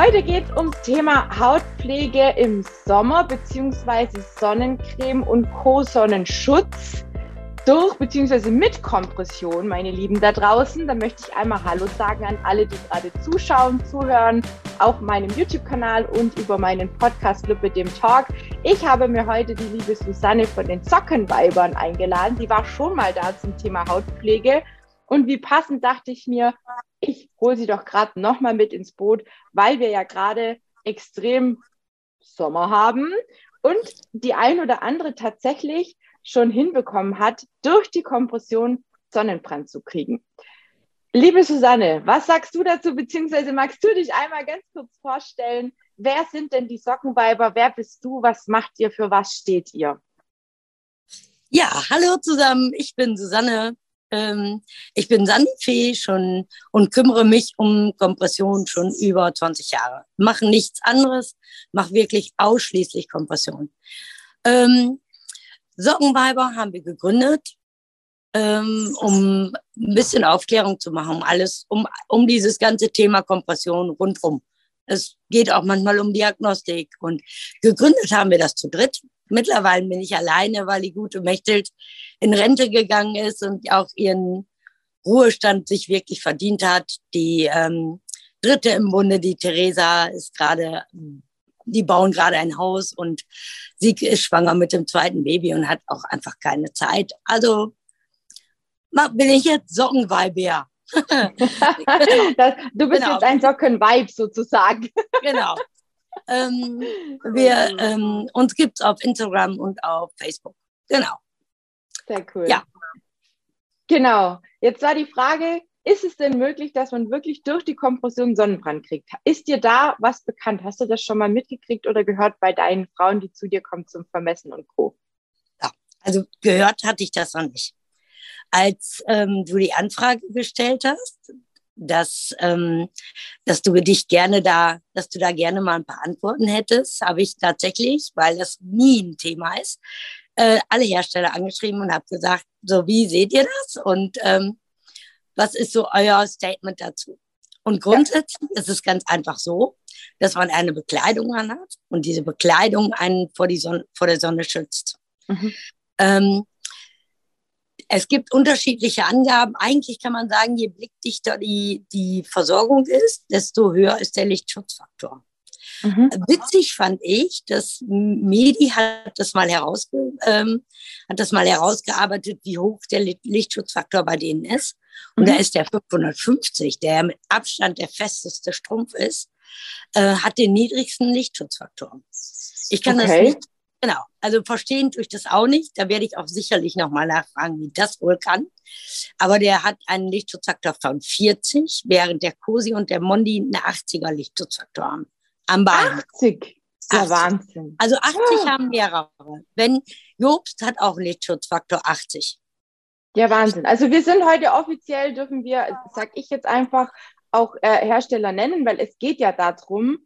Heute geht es ums Thema Hautpflege im Sommer bzw. Sonnencreme und Co-Sonnenschutz durch bzw. mit Kompression, meine Lieben da draußen. Da möchte ich einmal Hallo sagen an alle, die gerade zuschauen, zuhören, auf meinem YouTube-Kanal und über meinen Podcast mit dem Talk. Ich habe mir heute die liebe Susanne von den Sockenweibern eingeladen. Die war schon mal da zum Thema Hautpflege. Und wie passend dachte ich mir, ich hole sie doch gerade nochmal mit ins Boot, weil wir ja gerade extrem Sommer haben und die ein oder andere tatsächlich schon hinbekommen hat, durch die Kompression Sonnenbrand zu kriegen. Liebe Susanne, was sagst du dazu, beziehungsweise magst du dich einmal ganz kurz vorstellen? Wer sind denn die Sockenweiber? Wer bist du? Was macht ihr? Für was steht ihr? Ja, hallo zusammen. Ich bin Susanne, ähm, ich bin Sandfee schon und kümmere mich um Kompression schon über 20 Jahre. Mache nichts anderes, mache wirklich ausschließlich Kompression. Ähm, Sockenweiber haben wir gegründet, ähm, um ein bisschen Aufklärung zu machen, um alles, um, um dieses ganze Thema Kompression rundherum. Es geht auch manchmal um Diagnostik und gegründet haben wir das zu dritt. Mittlerweile bin ich alleine, weil die gute Mechtelt in Rente gegangen ist und auch ihren Ruhestand sich wirklich verdient hat. Die ähm, dritte im Bunde, die Theresa, ist gerade, die bauen gerade ein Haus und sie ist schwanger mit dem zweiten Baby und hat auch einfach keine Zeit. Also bin ich jetzt Sockenweiber. du bist genau. jetzt ein Sockenweib sozusagen. genau. Ähm, wir, ähm, uns gibt es auf Instagram und auf Facebook. Genau. Sehr cool. Ja. Genau. Jetzt war die Frage, ist es denn möglich, dass man wirklich durch die Kompression Sonnenbrand kriegt? Ist dir da was bekannt? Hast du das schon mal mitgekriegt oder gehört bei deinen Frauen, die zu dir kommen zum Vermessen und Co? Ja, also gehört hatte ich das noch nicht. Als ähm, du die Anfrage gestellt hast, dass, ähm, dass du dich gerne da, dass du da gerne mal ein paar Antworten hättest, habe ich tatsächlich, weil das nie ein Thema ist, äh, alle Hersteller angeschrieben und habe gesagt, so wie seht ihr das und ähm, was ist so euer Statement dazu? Und grundsätzlich ja. ist es ganz einfach so, dass man eine Bekleidung anhat und diese Bekleidung einen vor, die Sonne, vor der Sonne schützt. Mhm. Ähm, es gibt unterschiedliche Angaben. Eigentlich kann man sagen, je blickdichter die, die Versorgung ist, desto höher ist der Lichtschutzfaktor. Mhm. Witzig fand ich, dass Medi hat das mal herausge ähm, hat das mal herausgearbeitet, wie hoch der Lichtschutzfaktor bei denen ist. Und mhm. da ist der 550, der mit Abstand der festeste Strumpf ist, äh, hat den niedrigsten Lichtschutzfaktor. Ich kann okay. das nicht Genau, also verstehen tue ich das auch nicht. Da werde ich auch sicherlich nochmal nachfragen, wie das wohl kann. Aber der hat einen Lichtschutzfaktor von 40, während der Cosi und der Mondi eine 80er Lichtschutzfaktor haben. Am Bein. 80? Ja, 80. Wahnsinn. Also 80 oh. Ah. haben mehrere. Wenn Jobst hat auch einen Lichtschutzfaktor 80. Ja, Wahnsinn. Also wir sind heute offiziell, dürfen wir, sag ich jetzt einfach, auch äh, Hersteller nennen, weil es geht ja darum,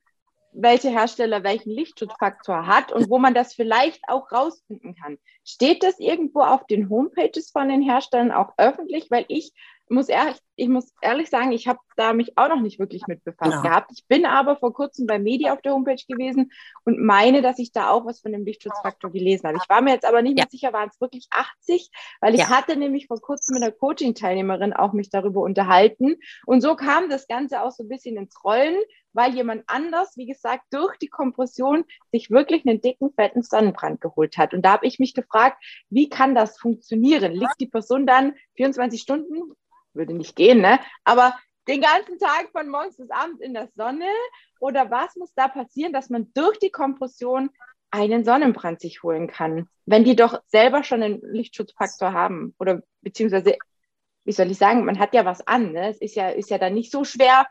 welche Hersteller welchen Lichtschutzfaktor hat und wo man das vielleicht auch rausfinden kann. Steht das irgendwo auf den Homepages von den Herstellern auch öffentlich? Weil ich muss ehrlich, ich muss ehrlich sagen, ich habe da mich auch noch nicht wirklich mit befasst genau. gehabt. Ich bin aber vor kurzem bei Medi auf der Homepage gewesen und meine, dass ich da auch was von dem Lichtschutzfaktor gelesen habe. Ich war mir jetzt aber nicht mehr ja. sicher, waren es wirklich 80, weil ich ja. hatte nämlich vor kurzem mit einer Coaching-Teilnehmerin auch mich darüber unterhalten und so kam das Ganze auch so ein bisschen ins Rollen, weil jemand anders, wie gesagt, durch die Kompression sich wirklich einen dicken, fetten Sonnenbrand geholt hat. Und da habe ich mich gefragt, wie kann das funktionieren? Liegt die Person dann 24 Stunden würde nicht gehen, ne? Aber den ganzen Tag von morgens bis abends in der Sonne? Oder was muss da passieren, dass man durch die Kompression einen Sonnenbrand sich holen kann, wenn die doch selber schon einen Lichtschutzfaktor haben? Oder beziehungsweise, wie soll ich sagen, man hat ja was an. Ne? Es ist ja, ist ja dann nicht so schwer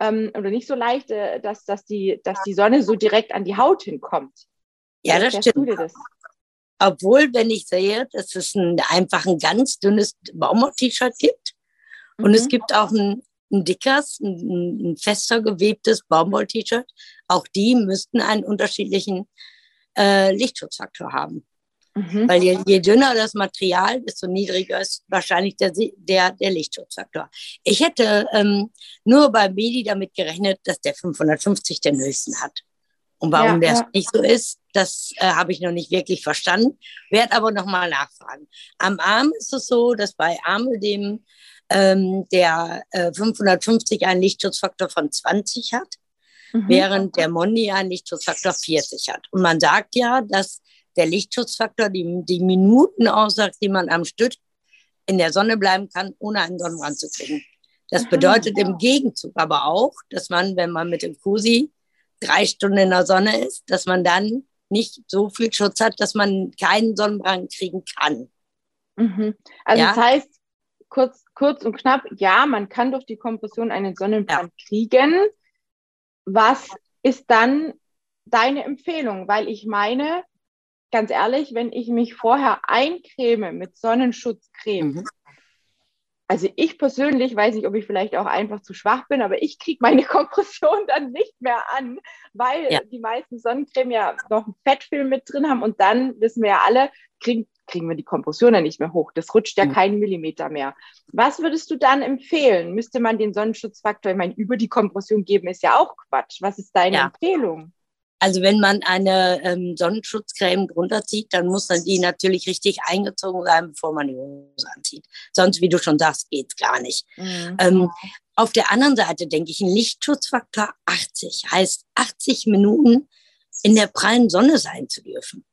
ähm, oder nicht so leicht, äh, dass, dass, die, dass die Sonne so direkt an die Haut hinkommt. Ja, das stimmt. Das? Obwohl, wenn ich sehe, dass es ein, einfach ein ganz dünnes Baumwoll-T-Shirt gibt, und es mhm. gibt auch ein, ein dickes, ein, ein, fester gewebtes Baumwoll-T-Shirt. Auch die müssten einen unterschiedlichen äh, Lichtschutzfaktor haben. Mhm. Weil je, je, dünner das Material, desto niedriger ist wahrscheinlich der, der, der Lichtschutzfaktor. Ich hätte ähm, nur bei Medi damit gerechnet, dass der 550 den höchsten hat. Und warum ja, das ja. nicht so ist, das äh, habe ich noch nicht wirklich verstanden. Werde aber nochmal nachfragen. Am Arm ist es so, dass bei Arme dem ähm, der äh, 550 einen Lichtschutzfaktor von 20 hat, mhm. während der Mondi einen Lichtschutzfaktor 40 hat. Und man sagt ja, dass der Lichtschutzfaktor die, die Minuten aussagt, die man am Stück in der Sonne bleiben kann, ohne einen Sonnenbrand zu kriegen. Das bedeutet im Gegenzug aber auch, dass man, wenn man mit dem Kusi drei Stunden in der Sonne ist, dass man dann nicht so viel Schutz hat, dass man keinen Sonnenbrand kriegen kann. Mhm. Also ja? das heißt, kurz, kurz und knapp, ja, man kann durch die Kompression einen Sonnenbrand ja. kriegen. Was ist dann deine Empfehlung? Weil ich meine, ganz ehrlich, wenn ich mich vorher eincreme mit Sonnenschutzcreme, mhm. Also ich persönlich weiß nicht, ob ich vielleicht auch einfach zu schwach bin, aber ich kriege meine Kompression dann nicht mehr an, weil ja. die meisten Sonnencreme ja noch einen Fettfilm mit drin haben und dann wissen wir ja alle, kriegen, kriegen wir die Kompression ja nicht mehr hoch. Das rutscht ja mhm. keinen Millimeter mehr. Was würdest du dann empfehlen? Müsste man den Sonnenschutzfaktor, ich meine, über die Kompression geben, ist ja auch Quatsch. Was ist deine ja. Empfehlung? Also wenn man eine ähm, Sonnenschutzcreme drunter zieht, dann muss dann die natürlich richtig eingezogen sein, bevor man die Hose anzieht. Sonst, wie du schon sagst, geht's gar nicht. Mhm. Ähm, auf der anderen Seite denke ich, ein Lichtschutzfaktor 80 heißt 80 Minuten in der prallen Sonne sein zu dürfen.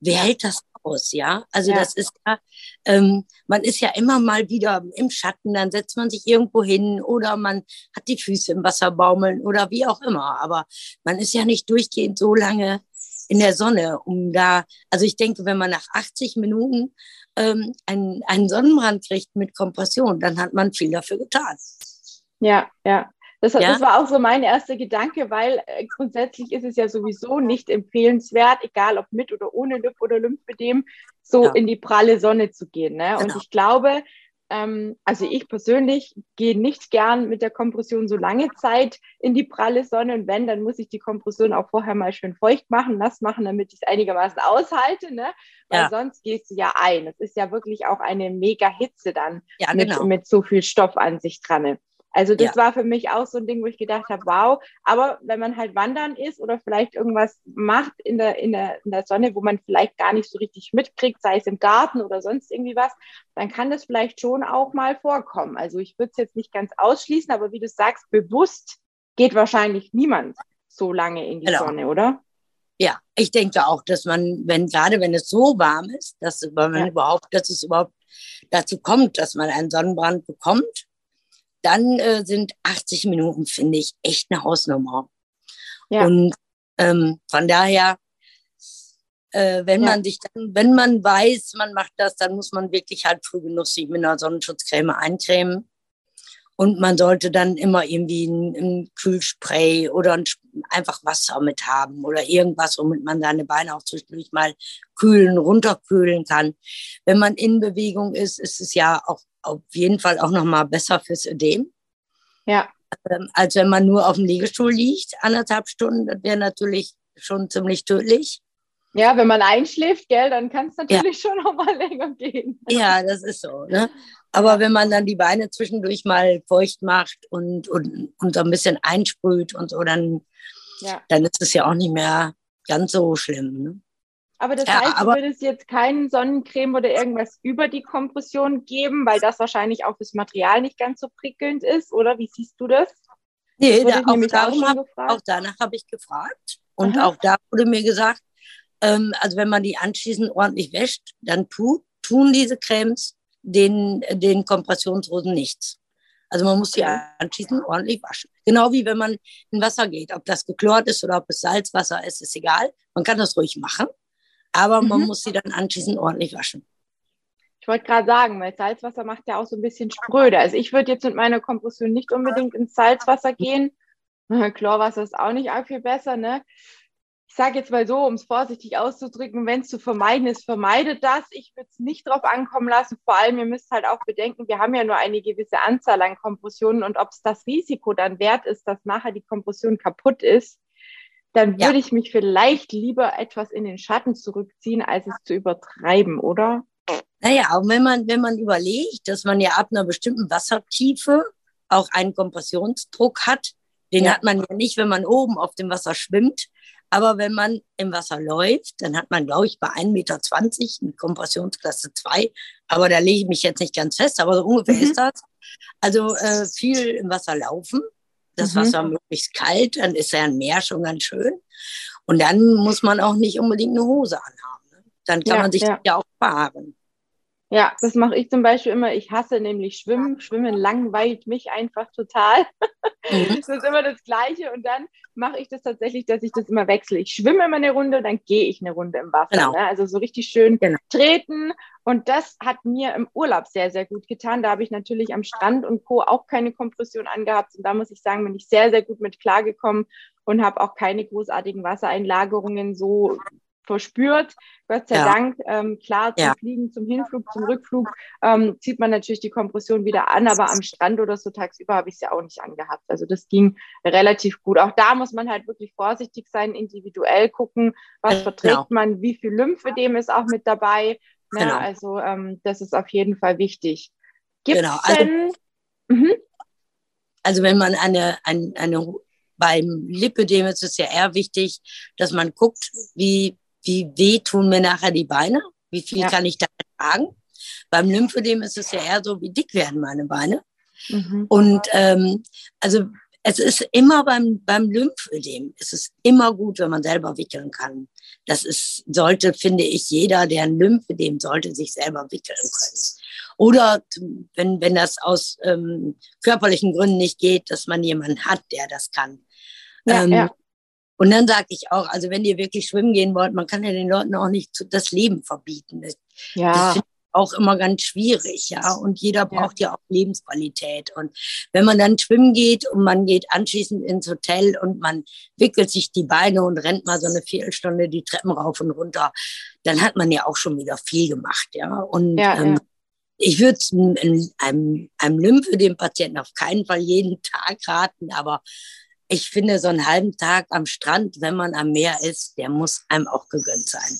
Wer hält das aus, ja. Also ja. das ist ja, ähm, man ist ja immer mal wieder im Schatten, dann setzt man sich irgendwo hin oder man hat die Füße im Wasser baumeln oder wie auch immer. Aber man ist ja nicht durchgehend so lange in der Sonne, um da, also ich denke, wenn man nach 80 Minuten ähm, einen, einen Sonnenbrand kriegt mit Kompression, dann hat man viel dafür getan. Ja, ja. Das, ja? das, war auch so mein erster Gedanke, weil äh, grundsätzlich ist es ja sowieso nicht empfehlenswert, egal ob mit oder ohne Lymph- oder Lymphödem, so ja. in die pralle Sonne zu gehen. Ne? Genau. Und ich glaube, ähm, also ich persönlich gehe nicht gern mit der Kompression so lange Zeit in die pralle Sonne. Und wenn, dann muss ich die Kompression auch vorher mal schön feucht machen, nass machen, damit ich es einigermaßen aushalte. Ne? Weil ja. sonst gehst du ja ein. Es ist ja wirklich auch eine mega Hitze dann ja, mit, genau. mit so viel Stoff an sich dran. Also das ja. war für mich auch so ein Ding, wo ich gedacht habe, wow. Aber wenn man halt wandern ist oder vielleicht irgendwas macht in der, in, der, in der Sonne, wo man vielleicht gar nicht so richtig mitkriegt, sei es im Garten oder sonst irgendwie was, dann kann das vielleicht schon auch mal vorkommen. Also ich würde es jetzt nicht ganz ausschließen, aber wie du sagst, bewusst geht wahrscheinlich niemand so lange in die genau. Sonne, oder? Ja, ich denke auch, dass man, wenn gerade wenn es so warm ist, dass man ja. überhaupt, dass es überhaupt dazu kommt, dass man einen Sonnenbrand bekommt, dann äh, sind 80 Minuten, finde ich, echt eine Hausnummer. Ja. Und ähm, von daher, äh, wenn ja. man sich dann, wenn man weiß, man macht das, dann muss man wirklich halt früh genug sich mit einer Sonnenschutzcreme eincremen. Und man sollte dann immer irgendwie ein, ein Kühlspray oder ein, einfach Wasser mit haben oder irgendwas, womit man seine Beine auch zwischendurch mal kühlen, runterkühlen kann. Wenn man in Bewegung ist, ist es ja auch auf jeden Fall auch nochmal besser fürs Ödem. Ja. Ähm, als wenn man nur auf dem Liegestuhl liegt, anderthalb Stunden, das wäre natürlich schon ziemlich tödlich. Ja, wenn man einschläft, gell, dann kann es natürlich ja. schon noch mal länger gehen. Ja, das ist so. Ne? Aber wenn man dann die Beine zwischendurch mal feucht macht und, und, und so ein bisschen einsprüht und so, dann, ja. dann ist es ja auch nicht mehr ganz so schlimm. Ne? Aber das ja, heißt, aber, du würdest jetzt keinen Sonnencreme oder irgendwas über die Kompression geben, weil das wahrscheinlich auch das Material nicht ganz so prickelnd ist, oder? Wie siehst du das? Nee, da, auch, darum auch, hab, auch danach habe ich gefragt. Und Aha. auch da wurde mir gesagt, ähm, also wenn man die anschließend ordentlich wäscht, dann tut, tun diese Cremes den, den Kompressionshosen nichts. Also man muss die anschließend ordentlich waschen. Genau wie wenn man in Wasser geht. Ob das geklort ist oder ob es Salzwasser ist, ist egal. Man kann das ruhig machen aber mhm. man muss sie dann anschließend ordentlich waschen. Ich wollte gerade sagen, weil Salzwasser macht ja auch so ein bisschen spröde. Also ich würde jetzt mit meiner Kompression nicht unbedingt ins Salzwasser gehen. Chlorwasser ist auch nicht viel besser, ne? Ich sage jetzt mal so, um es vorsichtig auszudrücken, wenn es zu vermeiden ist, vermeidet das. Ich würde es nicht drauf ankommen lassen. Vor allem, ihr müsst halt auch bedenken, wir haben ja nur eine gewisse Anzahl an Kompressionen und ob es das Risiko dann wert ist, dass nachher die Kompression kaputt ist, dann würde ja. ich mich vielleicht lieber etwas in den Schatten zurückziehen, als es zu übertreiben, oder? Naja, auch wenn man, wenn man überlegt, dass man ja ab einer bestimmten Wassertiefe auch einen Kompressionsdruck hat, den ja. hat man ja nicht, wenn man oben auf dem Wasser schwimmt. Aber wenn man im Wasser läuft, dann hat man, glaube ich, bei 1,20 Meter eine Kompressionsklasse 2. Aber da lege ich mich jetzt nicht ganz fest, aber so ungefähr mhm. ist das. Also äh, viel im Wasser laufen, das mhm. Wasser möglichst kalt, dann ist ja ein Meer schon ganz schön. Und dann muss man auch nicht unbedingt eine Hose anhaben. Ne? Dann kann ja, man sich ja. ja auch fahren. Ja, das mache ich zum Beispiel immer. Ich hasse nämlich Schwimmen. Schwimmen langweilt mich einfach total. Mhm. Das ist immer das Gleiche. Und dann mache ich das tatsächlich, dass ich das immer wechsle. Ich schwimme immer eine Runde, dann gehe ich eine Runde im Wasser. Genau. Ne? Also so richtig schön genau. treten. Und das hat mir im Urlaub sehr, sehr gut getan. Da habe ich natürlich am Strand und Co. auch keine Kompression angehabt. Und da muss ich sagen, bin ich sehr, sehr gut mit klargekommen und habe auch keine großartigen Wassereinlagerungen so verspürt. Gott sei ja. Dank, ähm, klar, zum ja. Fliegen, zum Hinflug, zum Rückflug ähm, zieht man natürlich die Kompression wieder an, aber am Strand oder so tagsüber habe ich es ja auch nicht angehabt. Also das ging relativ gut. Auch da muss man halt wirklich vorsichtig sein, individuell gucken, was verträgt genau. man, wie viel Lymphedem ist auch mit dabei. Ne? Genau. Also ähm, das ist auf jeden Fall wichtig. Gibt's genau. Also, denn, mhm. also wenn man eine, eine, eine beim Lipödem ist es ja eher wichtig, dass man guckt, wie wie weh tun mir nachher die Beine, wie viel ja. kann ich da tragen. Beim Lymphödem ist es ja eher so, wie dick werden meine Beine. Mhm. Und ähm, also es ist immer beim, beim Lymphödem, es ist immer gut, wenn man selber wickeln kann. Das ist, sollte, finde ich, jeder, der ein Lymphödem sollte sich selber wickeln können. Oder wenn, wenn das aus ähm, körperlichen Gründen nicht geht, dass man jemanden hat, der das kann. Ja, ähm, ja. Und dann sage ich auch, also wenn ihr wirklich schwimmen gehen wollt, man kann ja den Leuten auch nicht das Leben verbieten. Das, ja. das finde ich auch immer ganz schwierig, ja. Und jeder braucht ja. ja auch Lebensqualität. Und wenn man dann schwimmen geht und man geht anschließend ins Hotel und man wickelt sich die Beine und rennt mal so eine Viertelstunde die Treppen rauf und runter, dann hat man ja auch schon wieder viel gemacht, ja. Und ja, ähm, ich würde einem, einem Lymphe dem Patienten auf keinen Fall jeden Tag raten, aber ich finde, so einen halben Tag am Strand, wenn man am Meer ist, der muss einem auch gegönnt sein.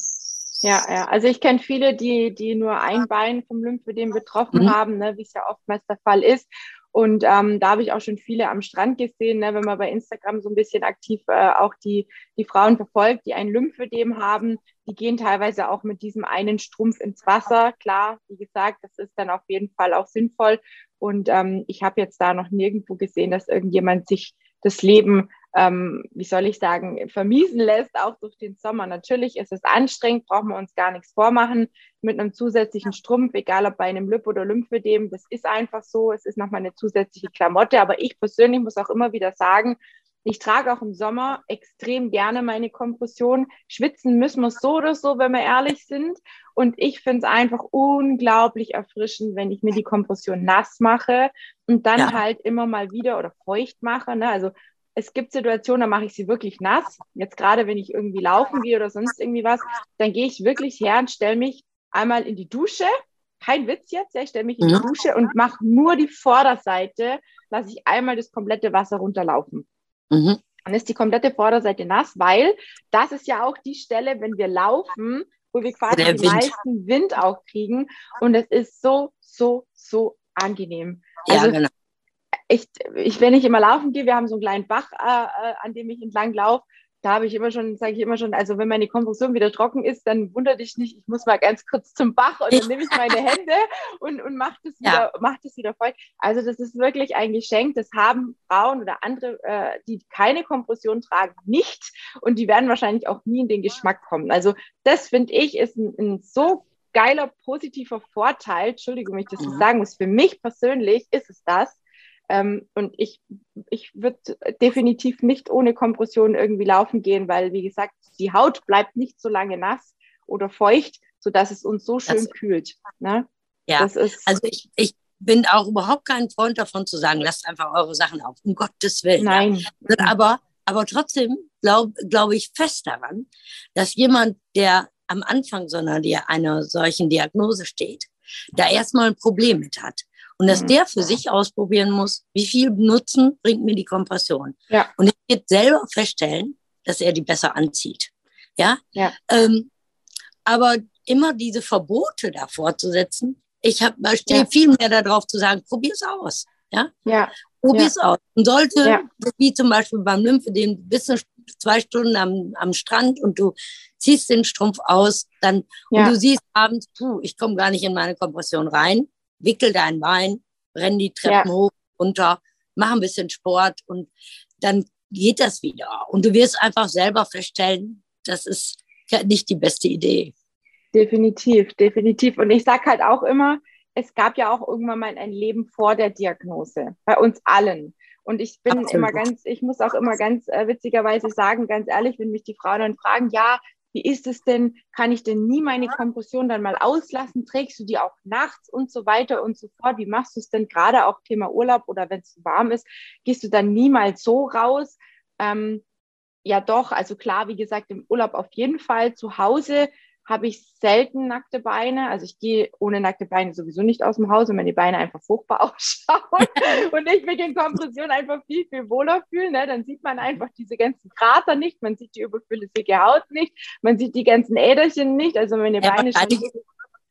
Ja, ja. Also ich kenne viele, die, die nur ein Bein vom Lymphödem betroffen mhm. haben, ne, wie es ja oftmals der Fall ist. Und ähm, da habe ich auch schon viele am Strand gesehen, ne, wenn man bei Instagram so ein bisschen aktiv äh, auch die, die Frauen verfolgt, die ein Lymphödem haben, die gehen teilweise auch mit diesem einen Strumpf ins Wasser. Klar, wie gesagt, das ist dann auf jeden Fall auch sinnvoll. Und ähm, ich habe jetzt da noch nirgendwo gesehen, dass irgendjemand sich das Leben, ähm, wie soll ich sagen, vermiesen lässt, auch durch den Sommer. Natürlich ist es anstrengend, brauchen wir uns gar nichts vormachen mit einem zusätzlichen Strumpf, egal ob bei einem Lip- oder Lymphödem. Das ist einfach so. Es ist nochmal eine zusätzliche Klamotte. Aber ich persönlich muss auch immer wieder sagen, ich trage auch im Sommer extrem gerne meine Kompression. Schwitzen müssen wir so oder so, wenn wir ehrlich sind. Und ich finde es einfach unglaublich erfrischend, wenn ich mir die Kompression nass mache und dann ja. halt immer mal wieder oder feucht mache. Ne? Also es gibt Situationen, da mache ich sie wirklich nass. Jetzt gerade, wenn ich irgendwie laufen gehe oder sonst irgendwie was, dann gehe ich wirklich her und stelle mich einmal in die Dusche. Kein Witz jetzt, ja, ich stelle mich in die. Dusche und mache nur die Vorderseite, lasse ich einmal das komplette Wasser runterlaufen. Mhm. Dann ist die komplette Vorderseite nass, weil das ist ja auch die Stelle, wenn wir laufen, wo wir quasi den meisten Wind auch kriegen. Und es ist so, so, so angenehm. Also, ja, genau. Ich, ich, wenn ich immer laufen gehe, wir haben so einen kleinen Bach, äh, äh an dem ich entlang laufe, da habe ich immer schon, sage ich immer schon, also wenn meine Kompression wieder trocken ist, dann wundere dich nicht, ich muss mal ganz kurz zum Bach und dann nehme ich meine Hände und, und mache das, wieder, ja. mach das wieder voll. Also das ist wirklich ein Geschenk, das haben Frauen oder andere, äh, die keine Kompression tragen, nicht und die werden wahrscheinlich auch nie in den Geschmack kommen. Also das finde ich ist ein, ein so geiler positiver Vorteil, Entschuldigung, wenn ich das mhm. sagen muss, für mich persönlich ist es das, ähm, und ich, ich würde definitiv nicht ohne Kompression irgendwie laufen gehen, weil, wie gesagt, die Haut bleibt nicht so lange nass oder feucht, sodass es uns so schön das, kühlt. Ne? Ja, also ich, ich bin auch überhaupt kein Freund davon zu sagen, lasst einfach eure Sachen auf, um Gottes Willen. Nein. Ja. Aber, aber trotzdem glaube glaub ich fest daran, dass jemand, der am Anfang so einer, einer solchen Diagnose steht, da erstmal ein Problem mit hat. Und dass mhm. der für sich ausprobieren muss, wie viel Nutzen bringt mir die Kompression. Ja. Und ich wird selber feststellen, dass er die besser anzieht. Ja. Ja. Ähm, aber immer diese Verbote da fortzusetzen, ich habe stehe Ja. viel mehr darauf zu sagen, probier's aus. Ja. Ja, Probier's aus. Und sollte, Ja. wie zum Beispiel beim Lymphedem, bist du zwei Stunden am, am Strand und du ziehst den Strumpf aus, dann Ja. und du siehst abends, puh, ich komme gar nicht in meine Kompression rein, wickel dein Bein, renn die Treppen Ja. hoch, runter, mach ein bisschen Sport und dann geht das wieder. Und du wirst einfach selber feststellen, das ist nicht die beste Idee. definitiv, definitiv. Und ich sage halt auch immer, es gab ja auch irgendwann mal ein Leben vor der Diagnose, bei uns allen. Und ich bin Absolut. immer ganz, ich muss auch immer ganz äh, witzigerweise sagen, ganz ehrlich, wenn mich die Frauen dann fragen, ja, wie ist es denn? Kann ich denn nie meine Kompression dann mal auslassen? Trägst du die auch nachts und so weiter und so fort? Wie machst du es denn gerade auch Thema Urlaub oder wenn es zu warm ist? Gehst du dann niemals so raus? Ähm, ja, doch. Also klar, wie gesagt, im Urlaub auf jeden Fall. Zu Hause habe ich selten nackte Beine. Also ich gehe ohne nackte Beine sowieso nicht aus dem Haus, wenn meine Beine einfach furchtbar ausschauen und ich mich in Kompression einfach viel, viel wohler fühle. Ne? Dann sieht man einfach diese ganzen Krater nicht, man sieht die überflüssige Haut nicht, man sieht die ganzen Äderchen nicht. Also meine Ja, Beine schauen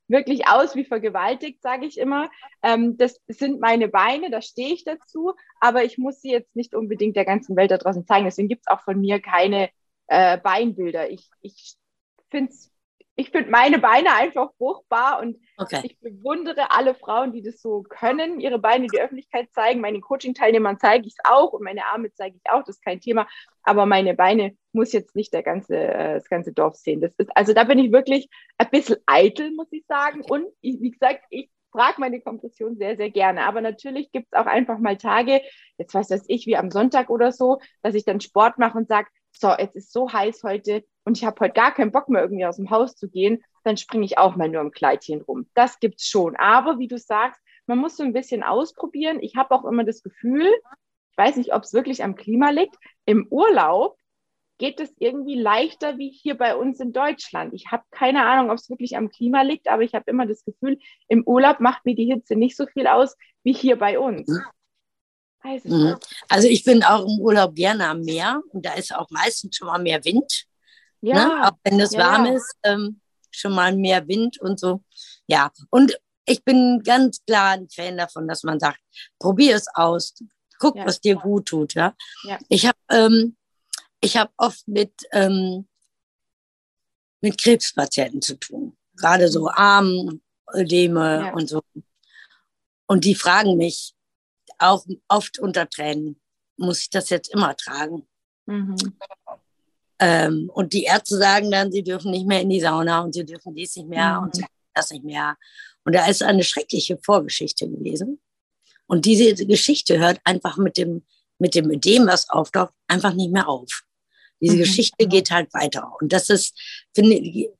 wirklich, aus wie vergewaltigt, sage ich immer. Ähm, das sind meine Beine, da stehe ich dazu, aber ich muss sie jetzt nicht unbedingt der ganzen Welt da draußen zeigen. Deswegen gibt es auch von mir keine äh, Beinbilder. Ich, ich finde ich find meine Beine einfach furchtbar und Okay. ich bewundere alle Frauen, die das so können, ihre Beine in die Öffentlichkeit zeigen. Meinen Coaching-Teilnehmern zeige ich es auch und meine Arme zeige ich auch, das ist kein Thema. Aber meine Beine muss jetzt nicht der ganze, äh, das ganze Dorf sehen. Das ist, also da bin ich wirklich ein bisschen eitel, muss ich sagen. Und ich, wie gesagt, ich frage meine Kompression sehr, sehr gerne. Aber natürlich gibt es auch einfach mal Tage, jetzt weiß das ich, wie am Sonntag oder so, dass ich dann Sport mache und sage, so, jetzt ist so heiß heute und ich habe heute gar keinen Bock mehr irgendwie aus dem Haus zu gehen, dann springe ich auch mal nur im Kleidchen rum. Das gibt's schon. Aber wie du sagst, man muss so ein bisschen ausprobieren. Ich habe auch immer das Gefühl, ich weiß nicht, ob es wirklich am Klima liegt, im Urlaub geht es irgendwie leichter wie hier bei uns in Deutschland. Ich habe keine Ahnung, ob es wirklich am Klima liegt, aber ich habe immer das Gefühl, im Urlaub macht mir die Hitze nicht so viel aus wie hier bei uns. Mhm. Mhm. Also ich bin auch im Urlaub gerne am Meer und da ist auch meistens schon mal mehr Wind. Ja, ne? Auch wenn es ja, warm ja. ist, ähm, schon mal mehr Wind und so. Ja, und ich bin ganz klar ein Fan davon, dass man sagt, probier es aus, guck, Ja. was dir gut tut. Ja, ich habe ähm, ich habe oft mit ähm, mit Krebspatienten zu tun, gerade so Armödeme Ja. und so. Und die fragen mich auch oft unter Tränen, muss ich das jetzt immer tragen? Mhm. Ähm, und die Ärzte sagen dann, sie dürfen nicht mehr in die Sauna und sie dürfen dies nicht mehr Mhm. und sie dürfen das nicht mehr. Und da ist eine schreckliche Vorgeschichte gewesen. Und diese Geschichte hört einfach mit dem, mit dem Ödem, was auftaucht, einfach nicht mehr auf. Diese Mhm. Geschichte geht halt weiter. Und das ist, finde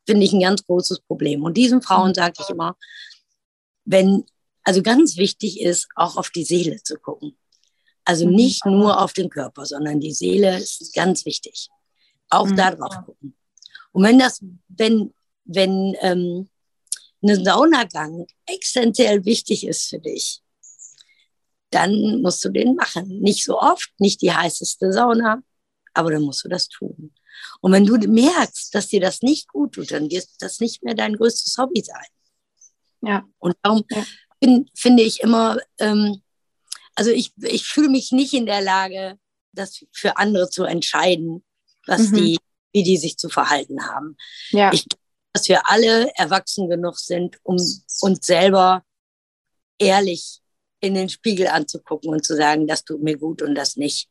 finde ich, ein ganz großes Problem. Und diesen Frauen Mhm. sage ich immer, wenn, also ganz wichtig ist, auch auf die Seele zu gucken. Also Mhm. nicht nur auf den Körper, sondern die Seele ist ganz wichtig. Auch Mhm. da drauf gucken. Und wenn das, wenn, wenn ähm, ein Saunagang essentiell wichtig ist für dich, dann musst du den machen. Nicht so oft, nicht die heißeste Sauna, aber dann musst du das tun. Und wenn du merkst, dass dir das nicht gut tut, dann wird das nicht mehr dein größtes Hobby sein. Ja. Und darum Ja. bin, finde ich immer, ähm, also ich, ich fühle mich nicht in der Lage, das für andere zu entscheiden, was Mhm. die, wie die sich zu verhalten haben. Ja. Ich dass wir alle erwachsen genug sind, um uns selber ehrlich in den Spiegel anzugucken und zu sagen, das tut mir gut und das nicht.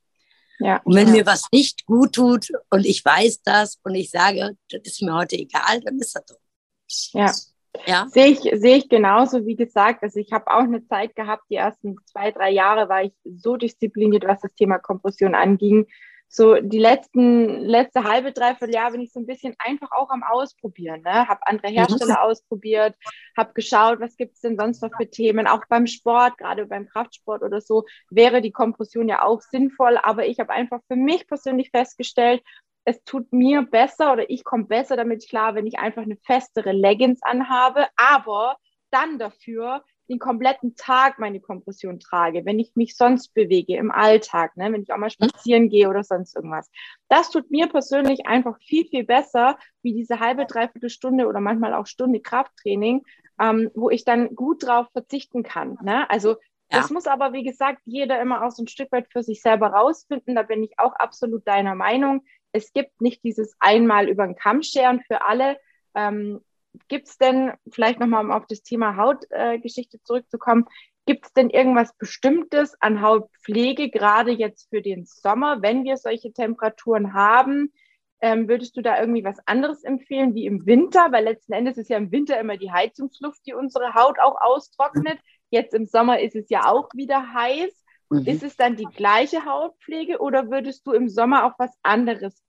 ja. Und wenn ja. mir was nicht gut tut und ich weiß das und ich sage, das ist mir heute egal, dann ist das so. Ja. Ja. Sehe ich, sehe ich genauso, wie gesagt. Also ich habe auch eine Zeit gehabt, die ersten zwei, drei Jahre war ich so diszipliniert, was das Thema Kompression anging. So die letzten, letzte halbe, dreiviertel Jahr bin ich so ein bisschen einfach auch am Ausprobieren. Ne? Habe andere Hersteller ausprobiert, habe geschaut, was gibt es denn sonst noch für Themen. Auch beim Sport, gerade beim Kraftsport oder so, wäre die Kompression ja auch sinnvoll. Aber ich habe einfach für mich persönlich festgestellt, es tut mir besser oder ich komme besser damit klar, wenn ich einfach eine festere Leggings anhabe, aber dann dafür den kompletten Tag meine Kompression trage, wenn ich mich sonst bewege im Alltag, ne, wenn ich auch mal spazieren gehe oder sonst irgendwas. Das tut mir persönlich einfach viel, viel besser, wie diese halbe, dreiviertel Stunde oder manchmal auch Stunde Krafttraining, ähm, wo ich dann gut drauf verzichten kann. Ne? Also ja. Das muss aber, wie gesagt, jeder immer auch so ein Stück weit für sich selber rausfinden. Da bin ich auch absolut deiner Meinung. Es gibt nicht dieses einmal über den Kamm scheren für alle. Ähm, gibt es denn, vielleicht nochmal um auf das Thema Hautgeschichte äh, zurückzukommen, gibt es denn irgendwas Bestimmtes an Hautpflege, gerade jetzt für den Sommer, wenn wir solche Temperaturen haben? Ähm, würdest du da irgendwie was anderes empfehlen wie im Winter? Weil letzten Endes ist ja im Winter immer die Heizungsluft, die unsere Haut auch austrocknet. Jetzt im Sommer ist es ja auch wieder heiß. Mhm. Ist es dann die gleiche Hautpflege oder würdest du im Sommer auf was anderes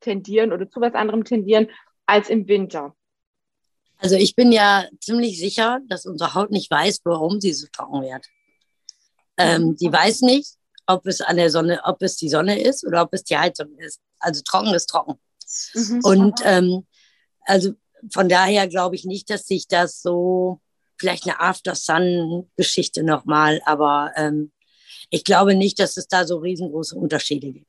tendieren oder zu was anderem tendieren als im Winter? Also ich bin ja ziemlich sicher, dass unsere Haut nicht weiß, warum sie so trocken wird. Ähm, die weiß nicht, ob es an der Sonne, ob es die Sonne ist oder ob es die Heizung ist. Also trocken ist trocken. Mhm. Und ähm, also von daher glaube ich nicht, dass sich das so vielleicht eine After-Sun-Geschichte nochmal, aber ähm, ich glaube nicht, dass es da so riesengroße Unterschiede gibt.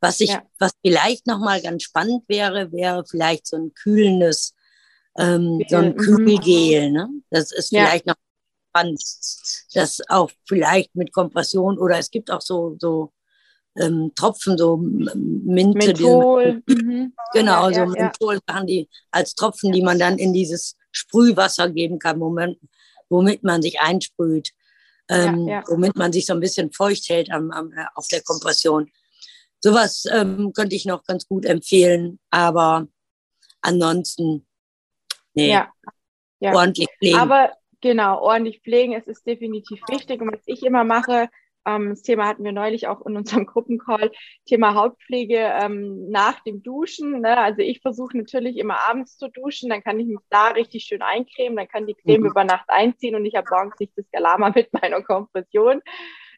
Was ich, ja. was vielleicht nochmal ganz spannend wäre, wäre vielleicht so ein kühlendes, ähm, so ein mhm. Kühlgel. Ne? Das ist ja. vielleicht noch das auch vielleicht mit Kompression oder es gibt auch so, so ähm, Tropfen, so Minte. Menthol. Mhm. Genau, ja, so Menthol-Sachen, die als Tropfen, die man dann in dieses Sprühwasser geben kann, Moment, womit man sich einsprüht, ähm, ja, ja. womit man sich so ein bisschen feucht hält am, am, äh, auf der Kompression. Sowas ähm, könnte ich noch ganz gut empfehlen, aber ansonsten, nee, ja. ordentlich pflegen. Aber genau, ordentlich pflegen, es ist definitiv wichtig. Und was ich immer mache, ähm, das Thema hatten wir neulich auch in unserem Gruppencall, Thema Hautpflege ähm, nach dem Duschen. Ne? Also ich versuche natürlich immer abends zu duschen, dann kann ich mich da richtig schön eincremen, dann kann die Creme mhm. über Nacht einziehen und ich habe morgens nicht das Galama mit meiner Kompression.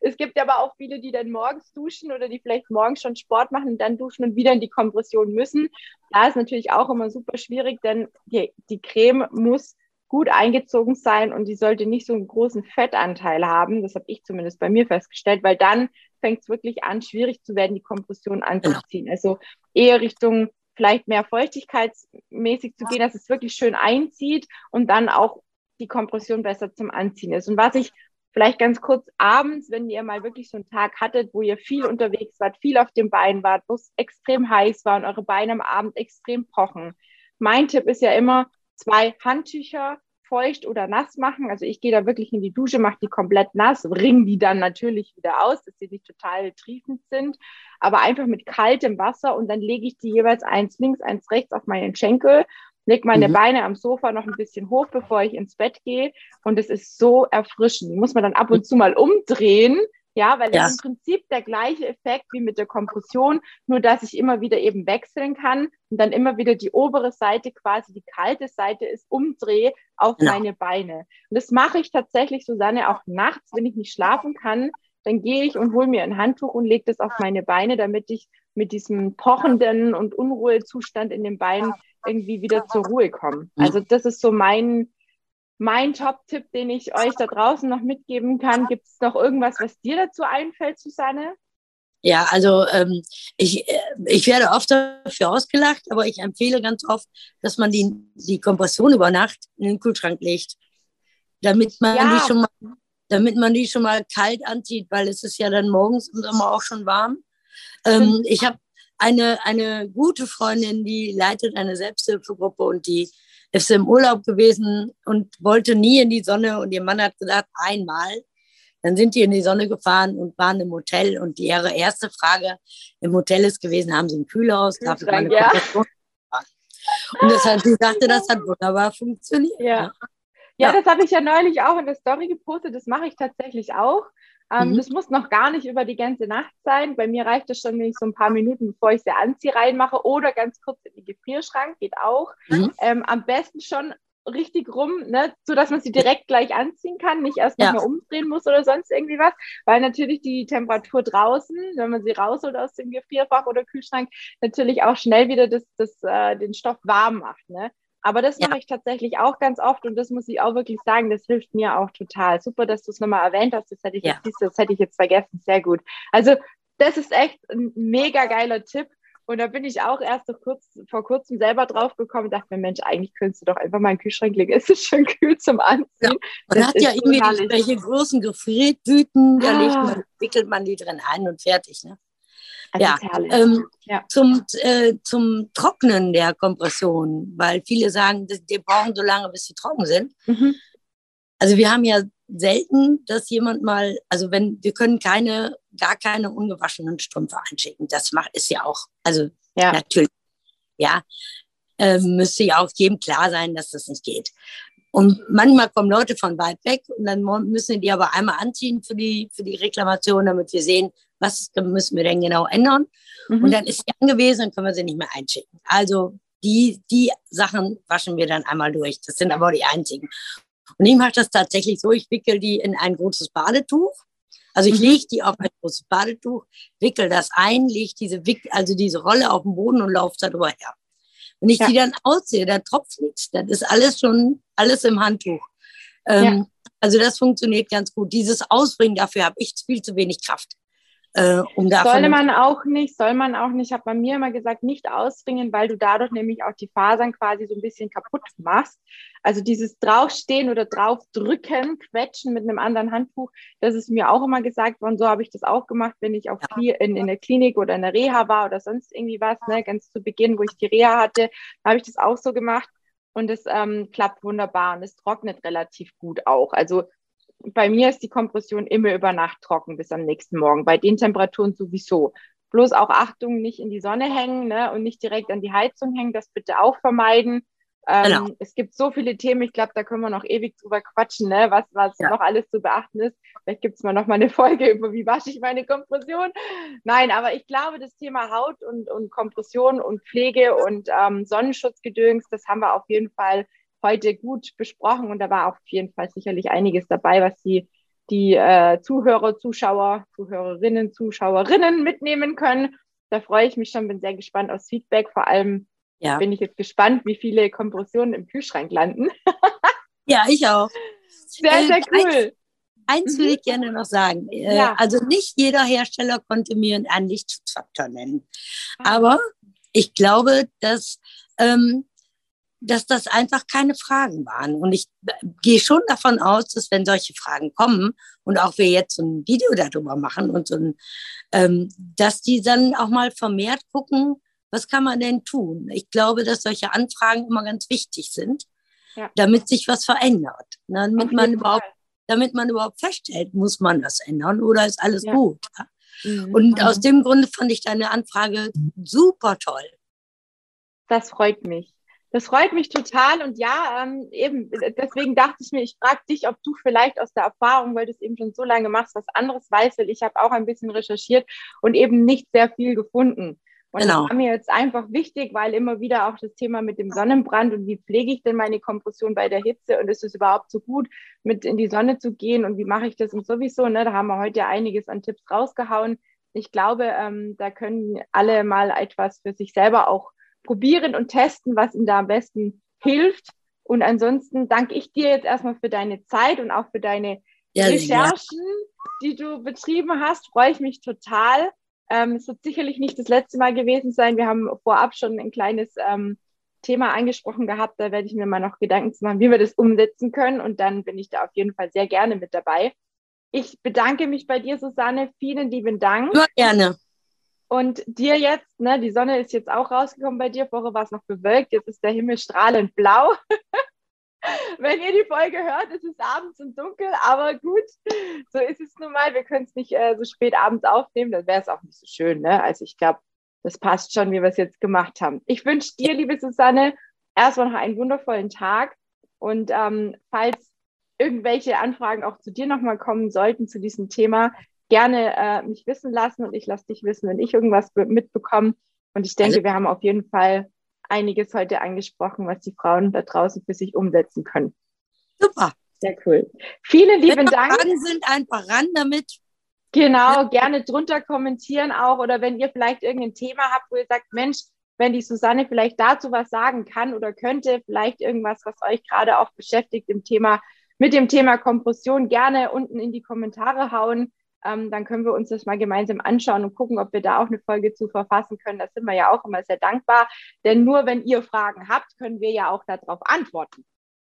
Es gibt aber auch viele, die dann morgens duschen oder die vielleicht morgens schon Sport machen und dann duschen und wieder in die Kompression müssen. Da ist natürlich auch immer super schwierig, denn die, die Creme muss gut eingezogen sein und die sollte nicht so einen großen Fettanteil haben. Das habe ich zumindest bei mir festgestellt, weil dann fängt es wirklich an, schwierig zu werden, die Kompression anzuziehen. Also eher Richtung vielleicht mehr feuchtigkeitsmäßig zu gehen, dass es wirklich schön einzieht und dann auch die Kompression besser zum Anziehen ist. Und was ich vielleicht ganz kurz abends, wenn ihr mal wirklich so einen Tag hattet, wo ihr viel unterwegs wart, viel auf dem Bein wart, wo es extrem heiß war und eure Beine am Abend extrem pochen. Mein Tipp ist ja immer, zwei Handtücher feucht oder nass machen. Also ich gehe da wirklich in die Dusche, mache die komplett nass, ringe die dann natürlich wieder aus, dass sie nicht total triefend sind, aber einfach mit kaltem Wasser und dann lege ich die jeweils eins links, eins rechts auf meinen Schenkel, lege meine mhm. Beine am Sofa noch ein bisschen hoch, bevor ich ins Bett gehe und es ist so erfrischend. Muss man dann ab und zu mal umdrehen, ja, weil ja. es im Prinzip der gleiche Effekt wie mit der Kompression, nur dass ich immer wieder eben wechseln kann und dann immer wieder die obere Seite, quasi die kalte Seite ist, umdrehe auf genau. meine Beine. Und das mache ich tatsächlich, Susanne, auch nachts, wenn ich nicht schlafen kann, dann gehe ich und hole mir ein Handtuch und lege das auf meine Beine, damit ich mit diesem pochenden und Unruhezustand in den Beinen irgendwie wieder zur Ruhe komme. Mhm. Also das ist so mein mein Top-Tipp, den ich euch da draußen noch mitgeben kann. Gibt es noch irgendwas, was dir dazu einfällt, Susanne? Ja, also ähm, ich, äh, ich werde oft dafür ausgelacht, aber ich empfehle ganz oft, dass man die, die Kompression über Nacht in den Kühlschrank legt, damit man ja. die schon mal, damit man die schon mal kalt anzieht, weil es ist ja dann morgens im Sommer auch schon warm. Ähm, ich habe eine, eine gute Freundin, die leitet eine Selbsthilfegruppe und die ist im Urlaub gewesen und wollte nie in die Sonne und ihr Mann hat gesagt, einmal. Dann sind die in die Sonne gefahren und waren im Hotel und ihre erste Frage im Hotel ist gewesen, haben sie ein Kühlhaus? Darf ich meine ja. Und das hat, sie sagte, das hat wunderbar funktioniert. Ja, ja. ja das habe ich ja neulich auch in der Story gepostet. Das mache ich tatsächlich auch. Ähm, mhm. Das muss noch gar nicht über die ganze Nacht sein. Bei mir reicht es schon, wenn ich so ein paar Minuten, bevor ich sie anziehe, reinmache oder ganz kurz in den Gefrierschrank, geht auch. Mhm. Ähm, am besten schon richtig rum, ne, so dass man sie direkt gleich anziehen kann, nicht erst ja. nochmal umdrehen muss oder sonst irgendwie was, weil natürlich die Temperatur draußen, wenn man sie rausholt aus dem Gefrierfach oder Kühlschrank, natürlich auch schnell wieder das, das, äh, den Stoff warm macht. Ne? Aber das mache ich tatsächlich auch ganz oft und das muss ich auch wirklich sagen, das hilft mir auch total. Super, dass du es nochmal erwähnt hast. Das hätte ich, ja. jetzt, das hätte ich jetzt vergessen. Sehr gut. Also das ist echt ein mega geiler Tipp. Und da bin ich auch erst kurz, vor kurzem selber drauf gekommen und dachte mir, Mensch, eigentlich könntest du doch einfach mal einen Kühlschrank legen. Es ist schon kühl zum Anziehen. Ja, man hat ja irgendwie welche großen Gefriertüten, da ah. man, wickelt man die drin ein und fertig. Ne? Ja, ähm, ja, Zum, äh, zum Trocknen der Kompression, weil viele sagen, die brauchen so lange, bis sie trocken sind. Mhm. Also wir haben ja selten, dass jemand mal, also wenn, wir können keine, gar keine ungewaschenen Strümpfe einschicken. Das macht, ist ja auch, also ja. natürlich, ja, äh, müsste ja auch jedem klar sein, dass das nicht geht. Und manchmal kommen Leute von weit weg und dann müssen die aber einmal anziehen für die, für die Reklamation, damit wir sehen, was müssen wir denn genau ändern. Mhm. Und dann ist sie angewiesen, dann können wir sie nicht mehr einschicken. Also die, die Sachen waschen wir dann einmal durch. Das sind aber die einzigen. Und ich mache das tatsächlich so, ich wickel die in ein großes Badetuch. Also ich mhm. lege die auf ein großes Badetuch, wickel das ein, lege diese, Wick also diese Rolle auf den Boden und laufe darüber her. Wenn ich ja. die dann aussehe, da tropft nichts. Das ist alles schon, alles im Handtuch. Ähm, ja. Also das funktioniert ganz gut. Dieses Ausbringen, dafür habe ich viel zu wenig Kraft. Äh, um soll man auch nicht, soll man auch nicht, hat man mir immer gesagt, nicht ausbringen, weil du dadurch nämlich auch die Fasern quasi so ein bisschen kaputt machst. Also dieses draufstehen oder draufdrücken, quetschen mit einem anderen Handtuch, das ist mir auch immer gesagt worden. So habe ich das auch gemacht, wenn ich auf ja. in, in der Klinik oder in der Reha war oder sonst irgendwie was, ne, ganz zu Beginn, wo ich die Reha hatte, habe ich das auch so gemacht. Und es ähm, klappt wunderbar und es trocknet relativ gut auch. Also bei mir ist die Kompression immer über Nacht trocken bis am nächsten Morgen. Bei den Temperaturen sowieso. Bloß auch Achtung, nicht in die Sonne hängen ne, und nicht direkt an die Heizung hängen. Das bitte auch vermeiden. Ähm, genau. Es gibt so viele Themen, ich glaube, da können wir noch ewig drüber quatschen, ne, was, was ja. noch alles zu beachten ist. Vielleicht gibt es mal noch mal eine Folge über, wie wasche ich meine Kompression. Nein, aber ich glaube, das Thema Haut und, und Kompression und Pflege und ähm, Sonnenschutzgedöns, das haben wir auf jeden Fall heute gut besprochen und da war auf jeden Fall sicherlich einiges dabei, was die, die äh, Zuhörer, Zuschauer, Zuhörerinnen, Zuschauerinnen mitnehmen können. Da freue ich mich schon, bin sehr gespannt aufs Feedback. Vor allem ja. bin ich jetzt gespannt, wie viele Kompressionen im Kühlschrank landen. ja, ich auch. Sehr, äh, sehr cool. Eins, eins mhm. will ich gerne noch sagen. Äh, ja. Also nicht jeder Hersteller konnte mir einen Lichtschutzfaktor nennen. Ah. Aber ich glaube, dass ähm, dass das einfach keine Fragen waren. Und ich gehe schon davon aus, dass wenn solche Fragen kommen und auch wir jetzt so ein Video darüber machen und so ein, ähm, dass die dann auch mal vermehrt gucken, was kann man denn tun? Ich glaube, dass solche Anfragen immer ganz wichtig sind, ja. damit sich was verändert. Ne? Damit man überhaupt, damit man überhaupt feststellt, muss man das ändern oder ist alles ja. gut? Ja? Mhm. Und aus dem Grunde fand ich deine Anfrage super toll. Das freut mich. Das freut mich total und ja, ähm, eben, deswegen dachte ich mir, ich frage dich, ob du vielleicht aus der Erfahrung, weil du es eben schon so lange machst, was anderes weißt, weil ich habe auch ein bisschen recherchiert und eben nicht sehr viel gefunden. Und genau. das war mir jetzt einfach wichtig, weil immer wieder auch das Thema mit dem Sonnenbrand und wie pflege ich denn meine Kompression bei der Hitze und ist es überhaupt so gut, mit in die Sonne zu gehen und wie mache ich das und sowieso, ne, da haben wir heute einiges an Tipps rausgehauen. Ich glaube, ähm, da können alle mal etwas für sich selber auch probieren und testen, was Ihnen da am besten hilft. Und ansonsten danke ich dir jetzt erstmal für deine Zeit und auch für deine ja, Recherchen, ja. die du betrieben hast. Freue ich mich total. Ähm, es wird sicherlich nicht das letzte Mal gewesen sein. Wir haben vorab schon ein kleines ähm, Thema angesprochen gehabt. Da werde ich mir mal noch Gedanken zu machen, wie wir das umsetzen können. Und dann bin ich da auf jeden Fall sehr gerne mit dabei. Ich bedanke mich bei dir, Susanne. Vielen lieben Dank. Nur gerne. Und dir jetzt, ne, die Sonne ist jetzt auch rausgekommen bei dir. Vorher war es noch bewölkt, jetzt ist der Himmel strahlend blau. Wenn ihr die Folge hört, ist es abends und dunkel, aber gut, so ist es nun mal. Wir können es nicht äh, so spät abends aufnehmen, dann wäre es auch nicht so schön. Ne? Also ich glaube, das passt schon, wie wir es jetzt gemacht haben. Ich wünsche dir, liebe Susanne, erstmal noch einen wundervollen Tag. Und ähm, falls irgendwelche Anfragen auch zu dir nochmal kommen sollten zu diesem Thema, gerne äh, mich wissen lassen und ich lasse dich wissen, wenn ich irgendwas mitbekomme. Und ich denke, also, wir haben auf jeden Fall einiges heute angesprochen, was die Frauen da draußen für sich umsetzen können. Super. Sehr cool. Vielen lieben Dank. Fragen sind einfach ran damit. Genau, gerne drunter kommentieren auch oder wenn ihr vielleicht irgendein Thema habt, wo ihr sagt, Mensch, wenn die Susanne vielleicht dazu was sagen kann oder könnte, vielleicht irgendwas, was euch gerade auch beschäftigt im Thema, mit dem Thema Kompression, gerne unten in die Kommentare hauen. Ähm, dann können wir uns das mal gemeinsam anschauen und gucken, ob wir da auch eine Folge zu verfassen können. Da sind wir ja auch immer sehr dankbar. Denn nur wenn ihr Fragen habt, können wir ja auch darauf antworten.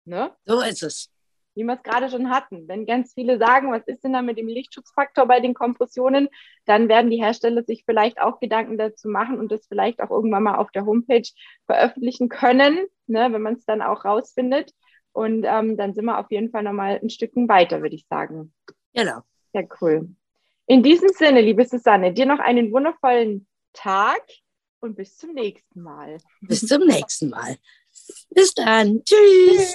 Ne? So ist es wie wir es gerade schon hatten. Wenn ganz viele sagen, was ist denn da mit dem Lichtschutzfaktor bei den Kompressionen, dann werden die Hersteller sich vielleicht auch Gedanken dazu machen und das vielleicht auch irgendwann mal auf der Homepage veröffentlichen können, ne, wenn man es dann auch rausfindet. Und ähm, dann sind wir auf jeden Fall nochmal ein Stückchen weiter, würde ich sagen. Genau. Sehr cool. In diesem Sinne, liebe Susanne, dir noch einen wundervollen Tag und bis zum nächsten Mal. Bis zum nächsten Mal. Bis dann. Tschüss.